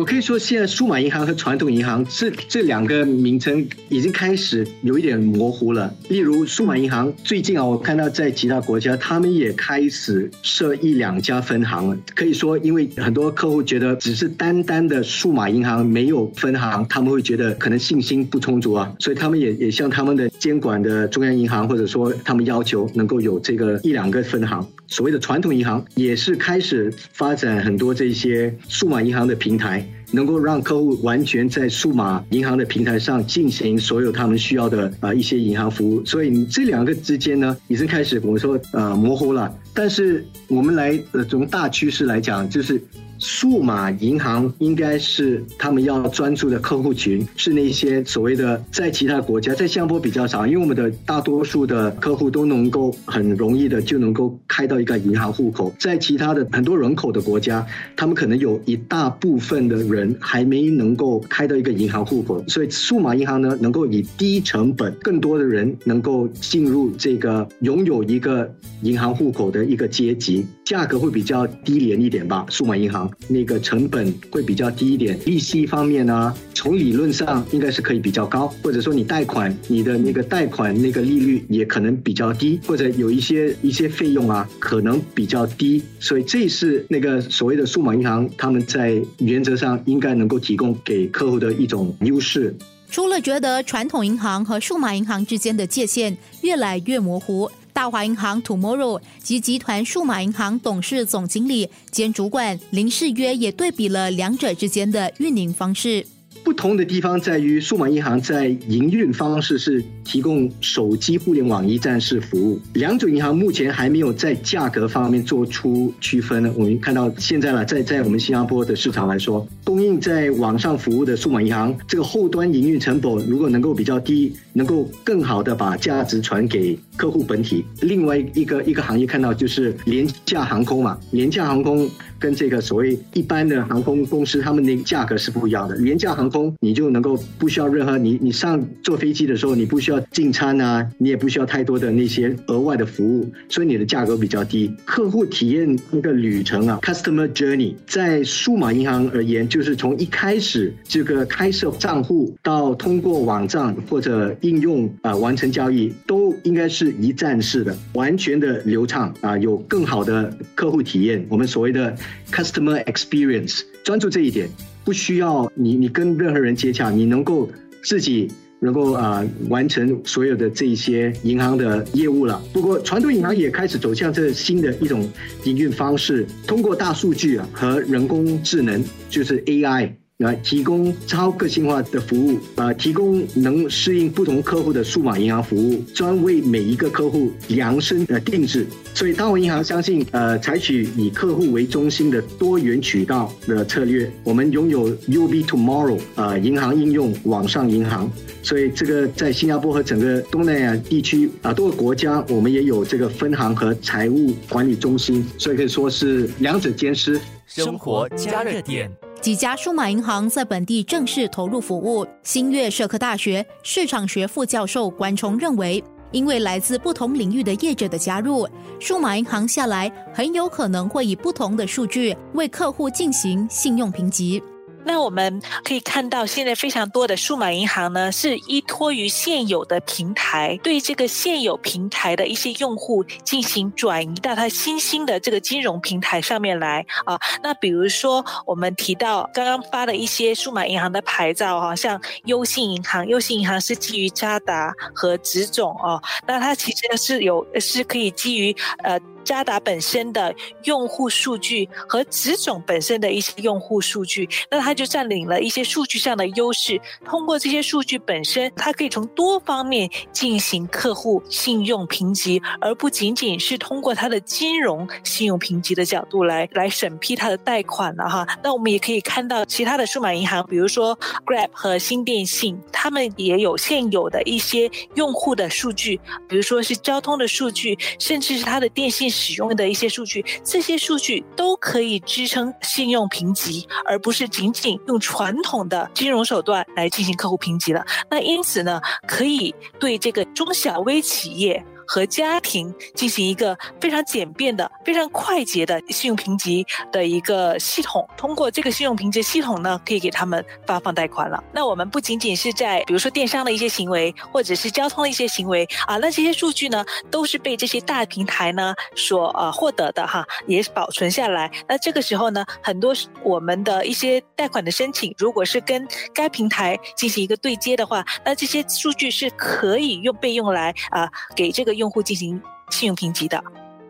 我可以说，现在数码银行和传统银行这这两个名称已经开始有一点模糊了。例如，数码银行最近啊，我看到在其他国家，他们也开始设一两家分行了。可以说，因为很多客户觉得只是单单的数码银行没有分行，他们会觉得可能信心不充足啊，所以他们也也向他们的监管的中央银行或者说他们要求能够有这个一两个分行。所谓的传统银行也是开始发展很多这些数码银行的平台。能够让客户完全在数码银行的平台上进行所有他们需要的啊一些银行服务，所以这两个之间呢，已经开始我们说呃模糊了。但是我们来呃从大趋势来讲，就是。数码银行应该是他们要专注的客户群，是那些所谓的在其他国家，在新加坡比较少，因为我们的大多数的客户都能够很容易的就能够开到一个银行户口。在其他的很多人口的国家，他们可能有一大部分的人还没能够开到一个银行户口，所以数码银行呢，能够以低成本，更多的人能够进入这个拥有一个银行户口的一个阶级，价格会比较低廉一点吧，数码银行。那个成本会比较低一点，利息方面呢，从理论上应该是可以比较高，或者说你贷款，你的那个贷款那个利率也可能比较低，或者有一些一些费用啊，可能比较低，所以这是那个所谓的数码银行，他们在原则上应该能够提供给客户的一种优势。除了觉得传统银行和数码银行之间的界限越来越模糊。大华银行 Tomorrow 及集团数码银行董事总经理兼主管林世约也对比了两者之间的运营方式。不同的地方在于，数码银行在营运方式是提供手机互联网一站式服务。两种银行目前还没有在价格方面做出区分呢。我们看到现在了，在在我们新加坡的市场来说，供应在网上服务的数码银行，这个后端营运成本如果能够比较低，能够更好的把价值传给客户本体。另外一个一个行业看到就是廉价航空嘛，廉价航空。跟这个所谓一般的航空公司，他们的价格是不一样的。廉价航空，你就能够不需要任何你你上坐飞机的时候，你不需要进餐啊，你也不需要太多的那些额外的服务，所以你的价格比较低。客户体验那个旅程啊，customer journey，在数码银行而言，就是从一开始这个开设账户到通过网站或者应用啊完成交易，都应该是一站式的，完全的流畅啊，有更好的客户体验。我们所谓的。Customer experience，专注这一点，不需要你你跟任何人接洽，你能够自己能够啊完成所有的这一些银行的业务了。不过传统银行也开始走向这新的一种营运方式，通过大数据啊和人工智能，就是 AI。来提供超个性化的服务，啊，提供能适应不同客户的数码银行服务，专为每一个客户量身的定制。所以，大华银行相信，呃，采取以客户为中心的多元渠道的策略。我们拥有 UB Tomorrow 啊，银行应用网上银行。所以，这个在新加坡和整个东南亚地区啊，多个国家，我们也有这个分行和财务管理中心。所以可以说是两者兼施。生活加热点。几家数码银行在本地正式投入服务。新月社科大学市场学副教授关崇认为，因为来自不同领域的业者的加入，数码银行下来很有可能会以不同的数据为客户进行信用评级。那我们可以看到，现在非常多的数码银行呢，是依托于现有的平台，对这个现有平台的一些用户进行转移到它新兴的这个金融平台上面来啊。那比如说，我们提到刚刚发的一些数码银行的牌照哈，像优信银行，优信银行是基于渣打和直种哦，那它其实是有是可以基于呃。渣打本身的用户数据和子总本身的一些用户数据，那它就占领了一些数据上的优势。通过这些数据本身，它可以从多方面进行客户信用评级，而不仅仅是通过它的金融信用评级的角度来来审批它的贷款了哈。那我们也可以看到其他的数码银行，比如说 Grab 和新电信，他们也有现有的一些用户的数据，比如说是交通的数据，甚至是它的电信。使用的一些数据，这些数据都可以支撑信用评级，而不是仅仅用传统的金融手段来进行客户评级了。那因此呢，可以对这个中小微企业。和家庭进行一个非常简便的、非常快捷的信用评级的一个系统。通过这个信用评级系统呢，可以给他们发放贷款了。那我们不仅仅是在比如说电商的一些行为，或者是交通的一些行为啊，那这些数据呢，都是被这些大平台呢所呃获得的哈，也保存下来。那这个时候呢，很多我们的一些贷款的申请，如果是跟该平台进行一个对接的话，那这些数据是可以用被用来啊给这个用户进行信用评级的。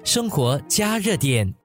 生活加热点。